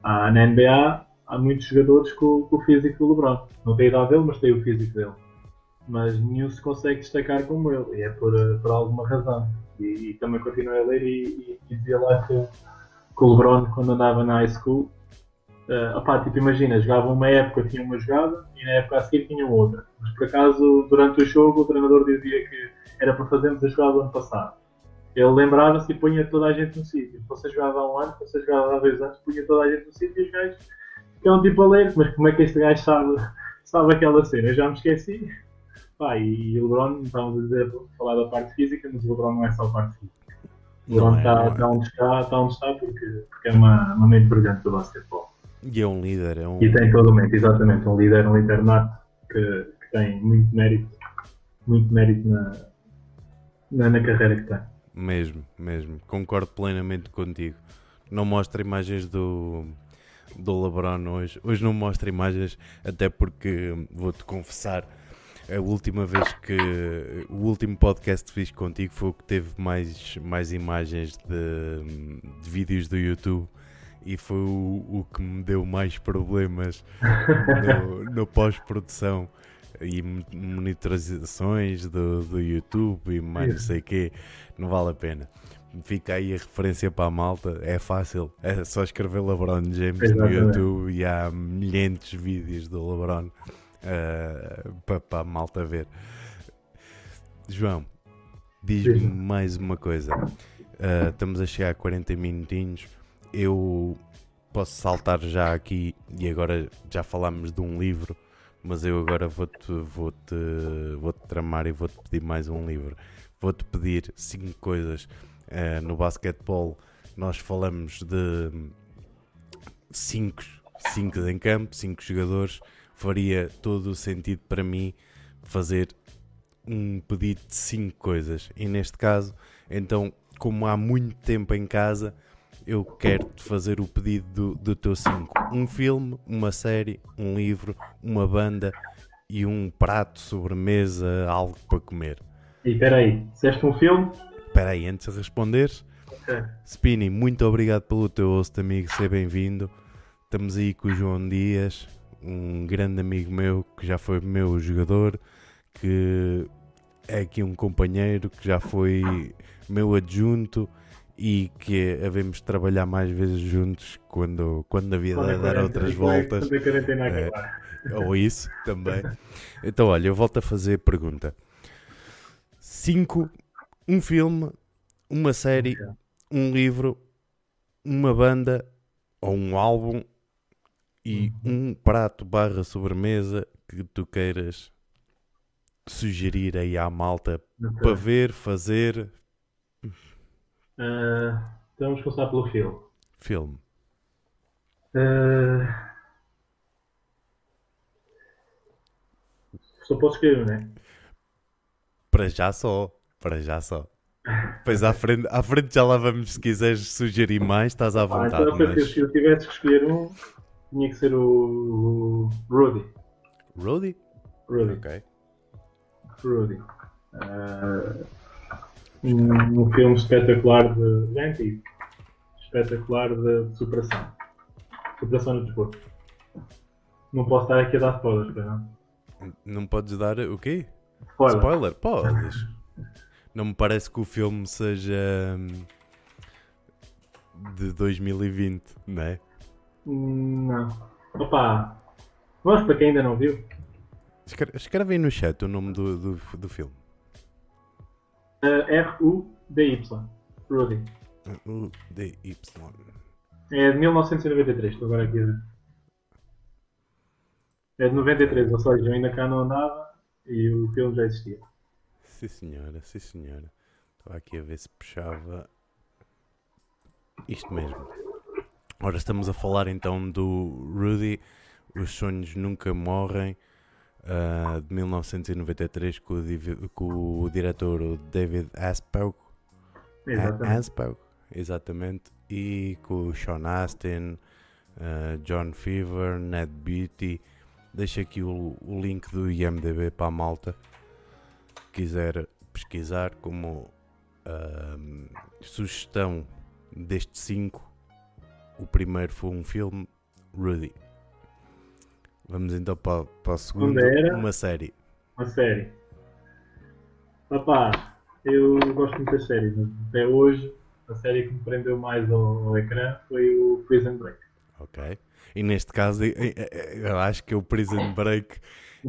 Speaker 2: ah, na NBA há muitos jogadores com, com o físico do LeBron. Não tem a idade dele, mas tem o físico dele. Mas nenhum se consegue destacar como ele, e é por, por alguma razão. E, e também continuei a ler e, e- e dizia lá que, que o LeBron, quando andava na high school, eh, opá, tipo, imagina, jogava uma época, tinha uma jogada, e na época a seguir tinha outra. Mas por acaso, durante o jogo, o treinador dizia que era para fazermos a jogada do ano passado. Ele lembrava-se e punha toda a gente no sítio. Você jogava há um ano, você jogava há dois anos, punha toda a gente no sítio e os gajos ficam tipo a. Mas como é que este gajo sabe, sabe aquela cena? Eu já me esqueci. Pá, e, e o LeBron, estávamos a dizer, falar da parte física, mas o LeBron não é só a parte física. O
Speaker 1: Não
Speaker 2: LeBron
Speaker 1: é,
Speaker 2: está,
Speaker 1: não é.
Speaker 2: está onde está, está onde está porque, porque é uma, uma mente brilhante do basquetebol.
Speaker 1: e é um líder, é um,
Speaker 2: E tem todo o mérito, exatamente. Um líder, um líder nato que, que tem muito mérito, muito mérito na, na, na carreira que tem.
Speaker 1: Mesmo, mesmo. Concordo plenamente contigo. Não mostra imagens do, do LeBron hoje. Hoje não mostra imagens, até porque vou-te confessar. A última vez que. O último podcast que fiz contigo foi o que teve mais, mais imagens de, de vídeos do YouTube e foi o, o que me deu mais problemas no, no pós-produção e mo- monitorizações do, do YouTube e mais não sei o quê. Não vale a pena. Fica aí a referência para a malta. É fácil. É só escrever LeBron James no
Speaker 2: Exatamente.
Speaker 1: YouTube e há milhares de vídeos do LeBron ah, para, a malta ver. João, diz-me mais uma coisa. Ah, estamos a chegar a 40 minutinhos. Eu posso saltar já aqui e agora já falámos de um livro, mas eu agora vou-te vou -te, vou -te tramar e vou-te pedir mais um livro. Vou-te pedir cinco coisas. Ah, no basquetebol nós falamos de cinco, cinco em campo, cinco jogadores. Faria todo o sentido para mim fazer um pedido de cinco coisas. E neste caso, então, como há muito tempo em casa, eu quero-te fazer o pedido do, do teu cinco. Um filme, uma série, um livro, uma banda e um prato, sobremesa, algo para comer.
Speaker 2: E espera aí, disseste um filme?
Speaker 1: Espera aí, antes de responderes,
Speaker 2: Ok.
Speaker 1: Spini, muito obrigado pelo teu host, amigo, seja bem-vindo. Estamos aí com o João Dias, um grande amigo meu que já foi meu jogador, que é aqui um companheiro que já foi meu adjunto e que havemos de trabalhar mais vezes juntos quando, quando a vida
Speaker 2: Quando quarentena-
Speaker 1: outras voltas. É. Ou isso também. Então, olha, eu volto a fazer a pergunta: 5, um filme, uma série, um livro, uma banda ou um álbum e
Speaker 2: Uhum.
Speaker 1: um prato barra sobremesa que tu queiras sugerir aí à malta
Speaker 2: Ok.
Speaker 1: para ver, fazer
Speaker 2: Ah, então vamos começar pelo filme.
Speaker 1: filme.
Speaker 2: Ah, só posso escolher, um, né?
Speaker 1: Para já só, para já só. Pois à frente, à frente já lá vamos se quiseres sugerir mais, estás à
Speaker 2: Ah,
Speaker 1: vontade.
Speaker 2: então, se,
Speaker 1: mas...
Speaker 2: se eu tivesse que escolher um, tinha que ser o, Rudy.
Speaker 1: Rudy?
Speaker 2: Rudy.
Speaker 1: Ok.
Speaker 2: Rudy. Uh, um, um filme espetacular de. Já é antigo. Espetacular de, de superação. Superação no desporto. Não posso estar aqui a dar spoilers, não?
Speaker 1: Não podes dar o quê?
Speaker 2: Spoiler.
Speaker 1: Spoiler? Podes. Não me parece que o filme seja hum, de 2020, não é?
Speaker 2: Não. Opa! Vamos para quem ainda não viu.
Speaker 1: Escre- Escreve aí no chat o nome do, do, do filme.
Speaker 2: Uh, R-U-D-Y. Rudy.
Speaker 1: O DY.
Speaker 2: É de 1993, estou agora aqui a ver. É de 93, ou seja, eu ainda cá não andava e o filme já existia.
Speaker 1: Sim senhora, sim senhora. Estava aqui a ver se puxava isto mesmo. Ora, estamos a falar então do Rudy, Os Sonhos Nunca Morrem, ah, de 1993, com o, com o diretor David Aspaug. A-
Speaker 2: Exatamente.
Speaker 1: Exatamente. E com o Sean Astin, ah, John Fever, Ned Beatty. Deixo aqui o, o link do IMDB para a malta quiser pesquisar como ahm, sugestão destes cinco, o primeiro foi um filme, Rudy. Vamos então para, para o segundo, uma série.
Speaker 2: Uma série. Papá, eu gosto muito das séries, até hoje a série que me prendeu mais ao, ao ecrã foi o Prison Break.
Speaker 1: Ok? E neste caso, eu, acho que o Prison Break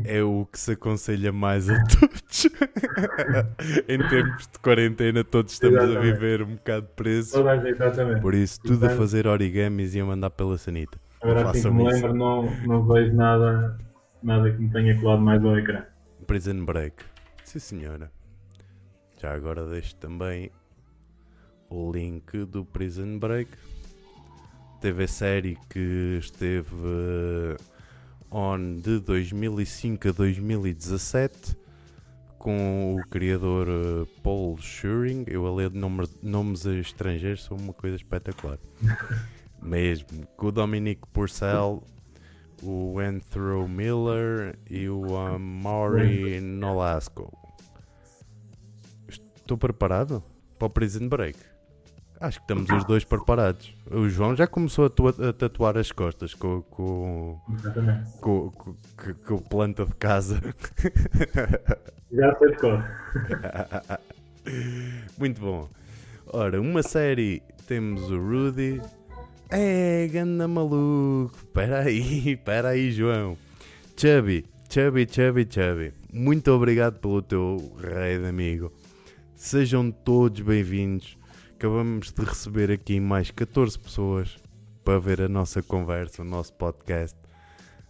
Speaker 1: é o que se aconselha mais a todos. em tempos de quarentena, todos estamos a
Speaker 2: Exatamente.
Speaker 1: viver um bocado presos.
Speaker 2: Exatamente.
Speaker 1: Por isso, tudo a fazer origamis e a mandar pela sanita.
Speaker 2: Agora assim que me lembro, não, não vejo nada, nada que me tenha colado mais ao ecrã.
Speaker 1: Prison Break. Sim, senhora. Já agora deixo também o link do Prison Break. TV série que esteve eh, on de 2005 a 2017 com o criador eh, Paul Schuring. Eu a ler nomes, nomes estrangeiros sou uma coisa espetacular. Mesmo. Com o Dominic Purcell, o Andrew Miller e o Amaury Nolasco. Estou preparado para o Prison Break? Acho que estamos os dois preparados. O João já começou a, tua- a tatuar as costas com, com, com, com, com- planta de casa.
Speaker 2: Já sei de cor.
Speaker 1: Muito bom. Ora, uma série temos o Rudy. É, ganda maluco. Espera aí, espera aí, João. Chubby, Chubby, Chubby, Chubby. Muito obrigado pelo teu raid, amigo. Sejam todos bem-vindos. Acabamos de receber aqui mais 14 pessoas para ver a nossa conversa, o nosso podcast.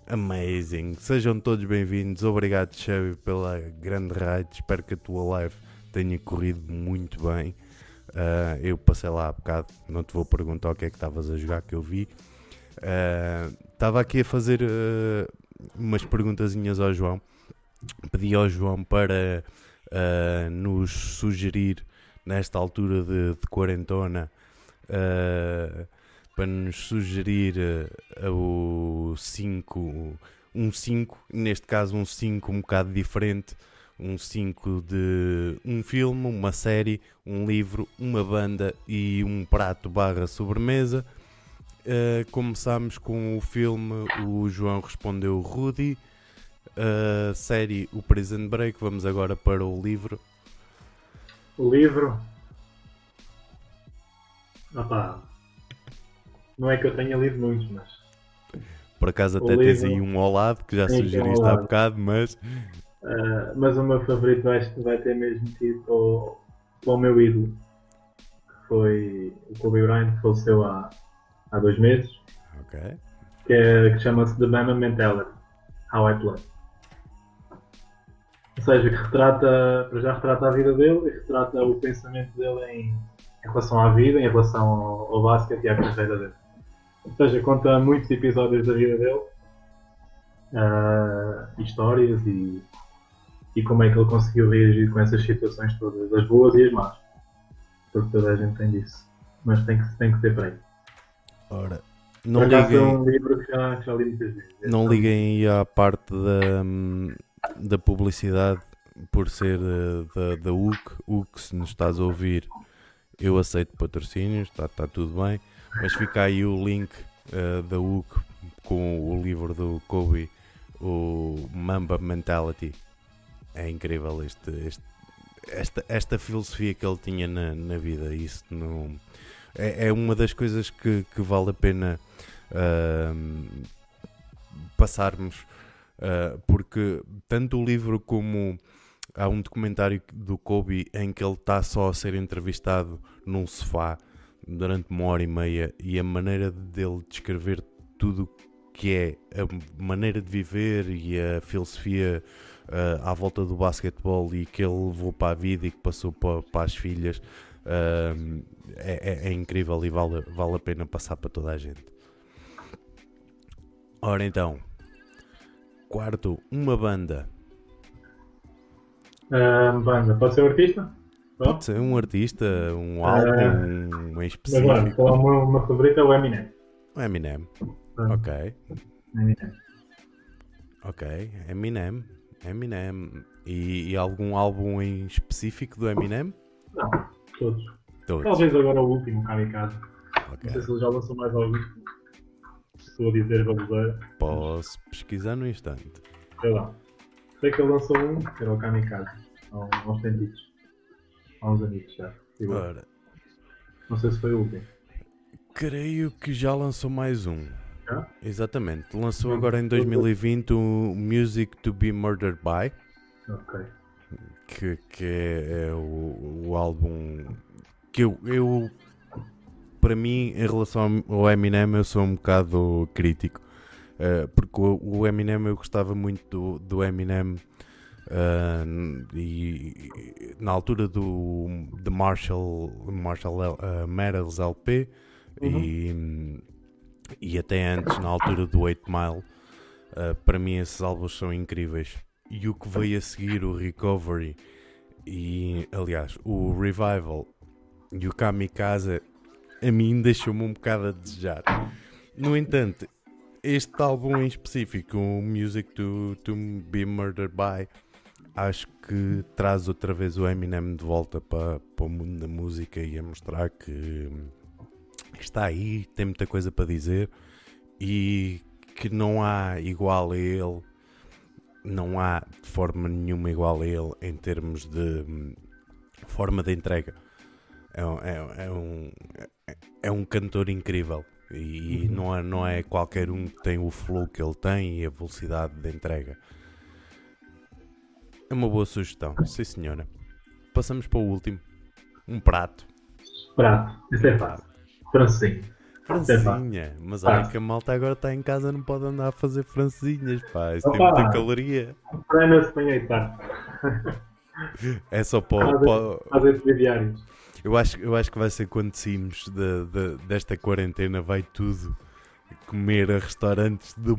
Speaker 1: Amazing. Sejam todos bem-vindos. Obrigado, Chevy, pela grande raid. Espero que a tua live tenha corrido muito bem. Ah, eu passei lá há bocado, não te vou perguntar o que é que estavas a jogar, que eu vi. Ah, Estava aqui a fazer ah, umas perguntazinhas ao João. Pedi ao João para nos sugerir, nesta altura de, de quarentona, ah, para nos sugerir ah, o 5, um 5, neste caso um 5 um bocado diferente, um 5 de um filme, uma série, um livro, uma banda e um prato barra sobremesa. Uh, começámos com o filme, o João respondeu Rudy, a série O Prison Break, vamos agora para o livro.
Speaker 2: O livro. Opá. Não é que eu tenha lido muitos, mas.
Speaker 1: Por acaso até tens
Speaker 2: livro.
Speaker 1: aí um ao lado que já
Speaker 2: Sim, um
Speaker 1: sugeriste
Speaker 2: ao
Speaker 1: há bocado, mas
Speaker 2: ah, mas o meu favorito vai, vai ter mesmo sido para o, para o meu ídolo. Que foi o Kobe Bryant, que faleceu há, há dois meses.
Speaker 1: ok.
Speaker 2: Que, é, que chama-se The Bama Mentality. How I Play. Ou seja, que retrata, para já retrata a vida dele e retrata o pensamento dele em, em relação à vida, em relação ao, ao basquete e à carreira dele. Ou seja, conta muitos episódios da vida dele, ah, histórias e, e como é que ele conseguiu reagir com essas situações todas, as boas e as más. Porque toda a gente tem disso. Mas tem que, tem que ser para.
Speaker 1: Ora, Não
Speaker 2: acaso é
Speaker 1: liguem,
Speaker 2: um livro que já, que já li muitas vezes.
Speaker 1: não liguem aí à parte da, hum, da publicidade por ser eh, da, da UC. UC, se nos estás a ouvir, eu aceito patrocínios, está tá tudo bem. Mas fica aí o link eh, da UC com o livro do Kobe, o Mamba Mentality. É incrível este, este- esta, esta filosofia que ele tinha na, na vida. Isso não, é, é uma das coisas que, que vale a pena ahm, passarmos, ah, porque tanto o livro como há um documentário do Kobe em que ele está só a ser entrevistado num sofá durante uma hora e meia e a maneira dele descrever tudo que é a maneira de viver e a filosofia ah, à volta do basquetebol e que ele levou para a vida e que passou para, para as filhas ah, é, é- é incrível e vale, vale a pena passar para toda a gente. Ora então, quarto, uma banda.
Speaker 2: Ah, banda, pode ser um artista? Pode.
Speaker 1: Ser um artista, um
Speaker 2: Ah,
Speaker 1: álbum em
Speaker 2: Agora,
Speaker 1: específico.
Speaker 2: qual é o meu, o meu favorito é o Eminem.
Speaker 1: Um Eminem.
Speaker 2: Ah,
Speaker 1: Ok,
Speaker 2: Eminem.
Speaker 1: ok. Eminem. Eminem. E, e algum álbum em específico do Eminem?
Speaker 2: Não, todos.
Speaker 1: Todos.
Speaker 2: Talvez agora o último, Kamikaze. Não
Speaker 1: Ok.
Speaker 2: sei se ele já lançou mais alguns. Estou a dizer baboseira.
Speaker 1: Posso pesquisar no instante.
Speaker 2: Sei lá. Sei que ele lançou um, que era o Kamikaze. Há uns- tempitos. Há uns anitos já. Digo,
Speaker 1: Ora,
Speaker 2: Não sei se foi o último.
Speaker 1: creio que já lançou mais um.
Speaker 2: Já?
Speaker 1: Exatamente. Lançou agora em 2020 o Music to be Murdered by.
Speaker 2: Ok.
Speaker 1: que, que é, é o, o álbum que eu, eu para mim em relação ao Eminem eu sou um bocado crítico eh, porque o, Eminem eu gostava muito do, do Eminem ah, e, e na altura do de Marshall Marshall L- ah, Matters LP e, e até antes na altura do 8 Mile Uh, para mim esses álbuns são incríveis. E o que veio a seguir, o Recovery e, aliás, o Revival e o Kamikaze, a mim deixou-me um bocado a desejar. No entanto, este álbum em específico, o Music to, to Be Murdered By, acho que traz outra vez o Eminem de volta para, para o mundo da música e a mostrar que está aí, tem muita coisa para dizer e que não há igual a ele, não há de forma nenhuma igual a ele em termos de forma de entrega. É, um- é- é um, é- é um cantor incrível e
Speaker 2: Uhum.
Speaker 1: não, é, não é qualquer um que tem o flow que ele tem e a velocidade de entrega. É uma boa sugestão, sim senhora. Passamos para o último. Um prato.
Speaker 2: Prato. Isso é fácil. Francinho.
Speaker 1: Francesinha. Mas olha que a malta agora está em casa não pode andar a fazer francesinhas, pá. Isso tem
Speaker 2: Opa.
Speaker 1: muita caloria.
Speaker 2: Treina-se e tarde.
Speaker 1: É só para, para-
Speaker 2: Fazem telediários.
Speaker 1: Eu acho, eu acho que vai ser quando saímos de, de- desta quarentena, vai tudo comer a restaurantes do,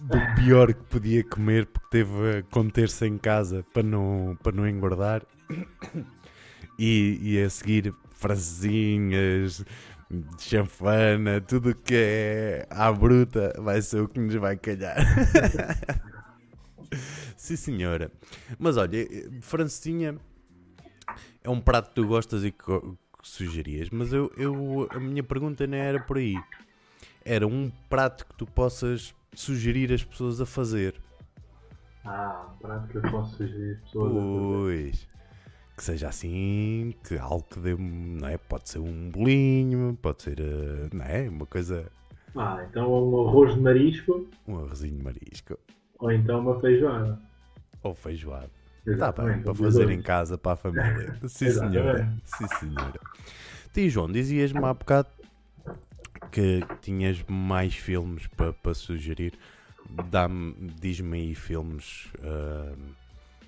Speaker 1: do pior que podia comer porque teve a conter-se em casa para não, para não engordar. E, e a seguir francesinhas, chanfana, tudo o que é à bruta vai ser o que nos vai calhar. Sim, senhora. Mas olha, eh, francesinha é um prato que tu gostas e que, que sugerias, mas eu, eu, a minha pergunta não era por aí. Era um prato que tu possas sugerir as pessoas a fazer.
Speaker 2: Ah, um prato que eu posso sugerir às pessoas a fazer.
Speaker 1: Pois. Que seja assim, que algo que dê, não é? Pode ser um bolinho, pode ser, eh, não é? Uma coisa,
Speaker 2: Ah, então um arroz de marisco
Speaker 1: um arrozinho de marisco
Speaker 2: ou então uma feijoada.
Speaker 1: ou feijoada. Está bem, para fazer em casa para a família. Sim, senhora. Sim, senhora. Tu, João, dizias-me há bocado que tinhas mais filmes para para sugerir. Diz-me aí filmes ah,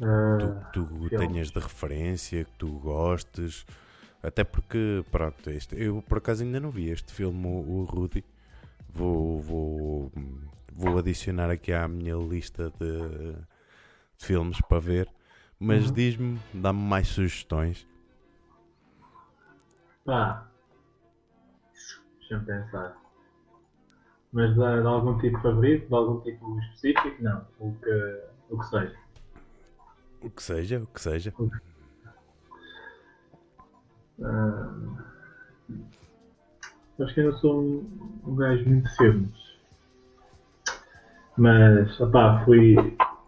Speaker 2: Ah,
Speaker 1: tu, tu
Speaker 2: filmes.
Speaker 1: tenhas de referência, que tu gostes. Até porque, pronto, este, eu por acaso ainda não vi este filme, o, o Rudy. Vou, vou, vou adicionar aqui à minha lista de, de filmes para ver. Mas
Speaker 2: Uhum.
Speaker 1: diz-me, dá-me mais sugestões.
Speaker 2: Pá. Deixa-me pensar. Mas de, de algum tipo favorito, de algum tipo específico, não. O que, o que seja.
Speaker 1: O que seja, o que seja.
Speaker 2: Uh, acho que eu não sou um, um gajo muito filmes. Mas, opá, fui.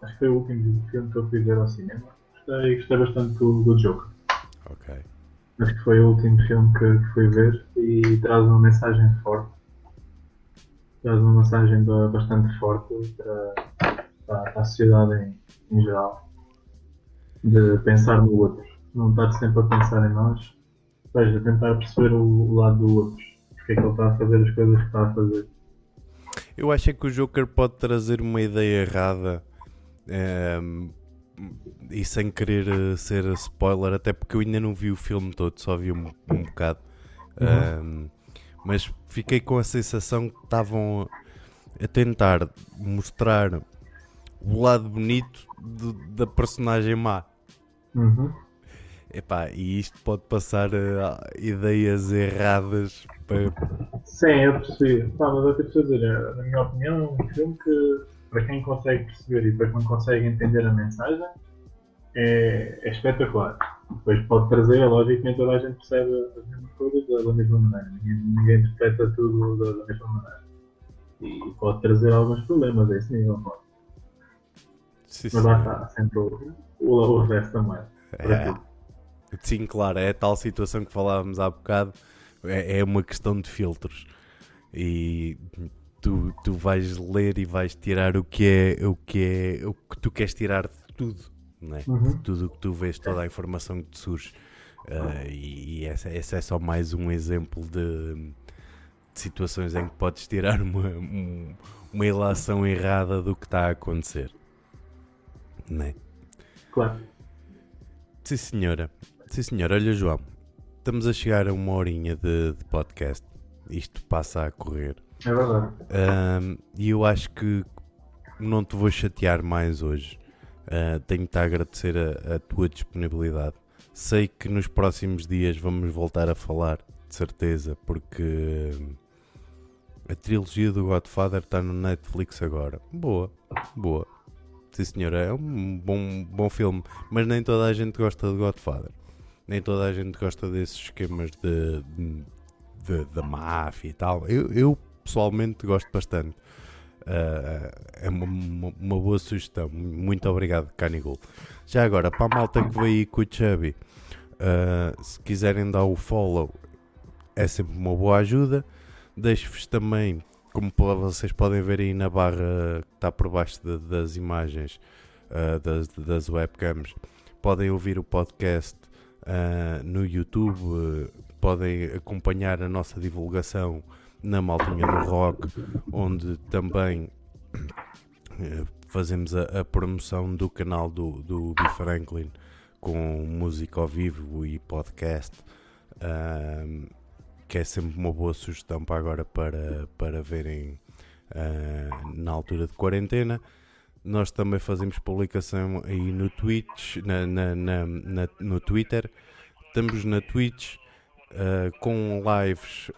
Speaker 2: Acho que foi o último filme que eu fui ver ao cinema. Gostei, gostei bastante do, do Joker.
Speaker 1: Ok.
Speaker 2: Acho que foi o último filme que, que fui ver e traz uma mensagem forte. Traz uma mensagem bastante forte para, para, a sociedade em, em geral. De pensar no outro. Não estar sempre a pensar em nós. Ou seja, tentar perceber o, o lado do outro. Porque é que ele está a fazer as coisas que está a fazer.
Speaker 1: Eu acho é que o Joker pode trazer uma ideia errada ehm, e sem querer eh, ser spoiler, até porque eu ainda não vi o filme todo, só vi um, um bocado.
Speaker 2: Uhum.
Speaker 1: Ehm, mas fiquei com a sensação que estavam a tentar mostrar o lado bonito do- da personagem má.
Speaker 2: Uhum.
Speaker 1: Epá, e isto pode passar ideias erradas para.
Speaker 2: Sim, eu percebi. Pá, mas eu tenho que dizer, eh, na minha opinião, é um filme que, para quem consegue perceber e para quem consegue entender a mensagem, é, é espetacular. Depois pode trazer, logicamente toda a gente percebe as mesmas coisas da, mesma maneira. Ninguém, ninguém interpreta tudo da, da mesma maneira. E pode trazer alguns problemas a esse nível, pode.
Speaker 1: Sim,
Speaker 2: Mas lá está, sempre o, o, resto também.
Speaker 1: É. Sim, claro, é a tal situação que falávamos há bocado, é, é uma questão de filtros. E tu, tu vais ler e vais tirar o que é o que é o que tu queres tirar de tudo, não é?
Speaker 2: Uhum.
Speaker 1: De tudo o que tu vês, toda a informação que te surge. Ah, e e essa, esse é só mais um exemplo de, de situações em que podes tirar uma, um- uma ilação errada do que está a acontecer. Não é?
Speaker 2: Claro.
Speaker 1: Sim, senhora. Sim, senhora. Olha, João, estamos a chegar a uma horinha de, de podcast. Isto passa a correr.
Speaker 2: É verdade.
Speaker 1: E eu acho que não te vou chatear mais hoje. Ah, Tenho-te a agradecer a, a tua disponibilidade. Sei que nos próximos dias vamos voltar a falar, de certeza, porque a trilogia do Godfather está no Netflix agora. Boa, boa. Sim, senhora, é um bom, bom filme, mas nem toda a gente gosta de Godfather. Nem toda a gente gosta desses esquemas de, de, da máfia e tal. Eu, eu pessoalmente gosto bastante. Ah, é uma, uma- uma boa sugestão. Muito obrigado, Canigol. Já agora, para a malta que veio aí com o Chubby, ah, se quiserem dar o follow, é sempre uma boa ajuda. Deixo-vos também, como vocês podem ver aí na barra que está por baixo de- das imagens ah, das, das webcams, podem ouvir o podcast no YouTube, podem acompanhar a nossa divulgação na Maltinha do Rock, onde também eh, fazemos a, a promoção do canal do, do B. Franklin com música ao vivo e podcast, que é sempre uma boa sugestão para agora para, para verem ah, na altura de quarentena. Nós também fazemos publicação aí no Twitch, na, na- na- na- no Twitter. Estamos na Twitch ah, com lives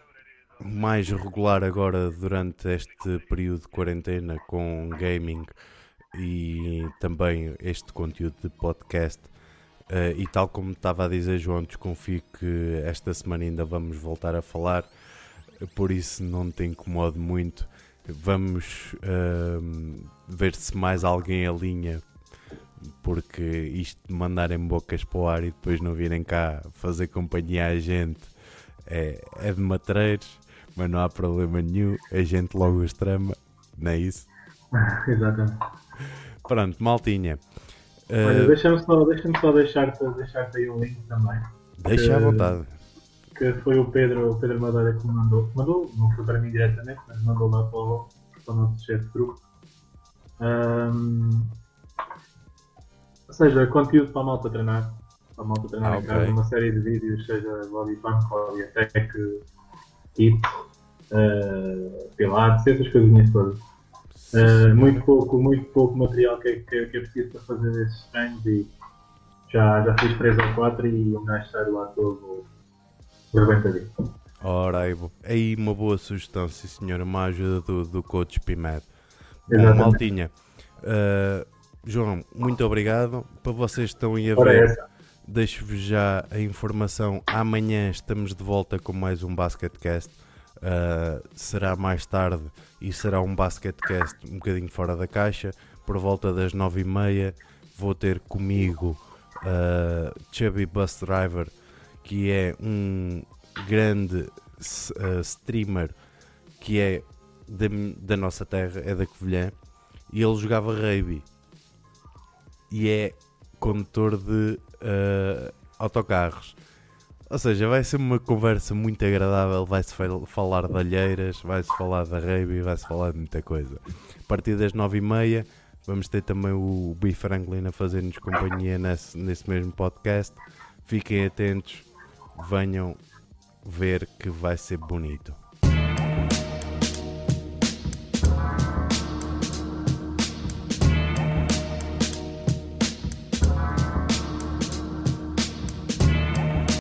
Speaker 1: mais regular agora durante este período de quarentena com gaming e também este conteúdo de podcast. Eh, e tal como estava a dizer João, desconfio que esta semana ainda vamos voltar a falar, por isso não te incomodo muito. Vamos ahm, ver se mais alguém alinha, porque isto de mandarem bocas para o ar e depois não virem cá fazer companhia à gente é, é de matreiros, mas não há problema nenhum, a gente logo os trama, não é isso?
Speaker 2: Exatamente.
Speaker 1: Pronto, maltinha.
Speaker 2: Olha,
Speaker 1: Eh,
Speaker 2: deixa-me só, deixa só deixar-te deixar aí um link também.
Speaker 1: deixa à
Speaker 2: eh,
Speaker 1: vontade.
Speaker 2: Que foi o Pedro, o Pedro Madeira que me mandou. Mandou, não foi para mim diretamente, mas mandou lá para o, para o nosso chat de grupo. Ahm, ou seja, conteúdo para a malta treinar. Para a malta treinar
Speaker 1: Ah,
Speaker 2: em casa,
Speaker 1: ok.
Speaker 2: uma série de vídeos, seja body pump, body attack, hit, uh, pilates, essas coisinhas todas. Uh, muito pouco, muito pouco material que, é- que, é- que é preciso para fazer esses treinos e já, já fiz 3 ou 4 e um gajo sai lá todo rebentadinho.
Speaker 1: Ora, aí, aí uma boa sugestão, sim senhora, uma ajuda do, do coach Pimed. Bom. Maltinha, uh, João, muito obrigado. Para vocês que estão aí a ver. Deixo-vos já a informação. Amanhã estamos de volta com mais um Basketcast. Uh, será mais tarde e será um Basketcast um bocadinho fora da caixa. Por volta das nove e meia vou ter comigo uh, Chubby Bus Driver, que é um grande uh, streamer que é da, da nossa terra, é da Covilhã, e ele jogava rugby e é condutor de uh, autocarros. Ou seja, vai ser uma conversa muito agradável. Vai-se fal- falar de alheiras, vai-se falar da rugby, vai-se falar de muita coisa. A partir das nove e meia vamos ter também o B. Franklin a fazer-nos companhia nesse, nesse mesmo podcast. Fiquem atentos, venham ver que vai ser bonito.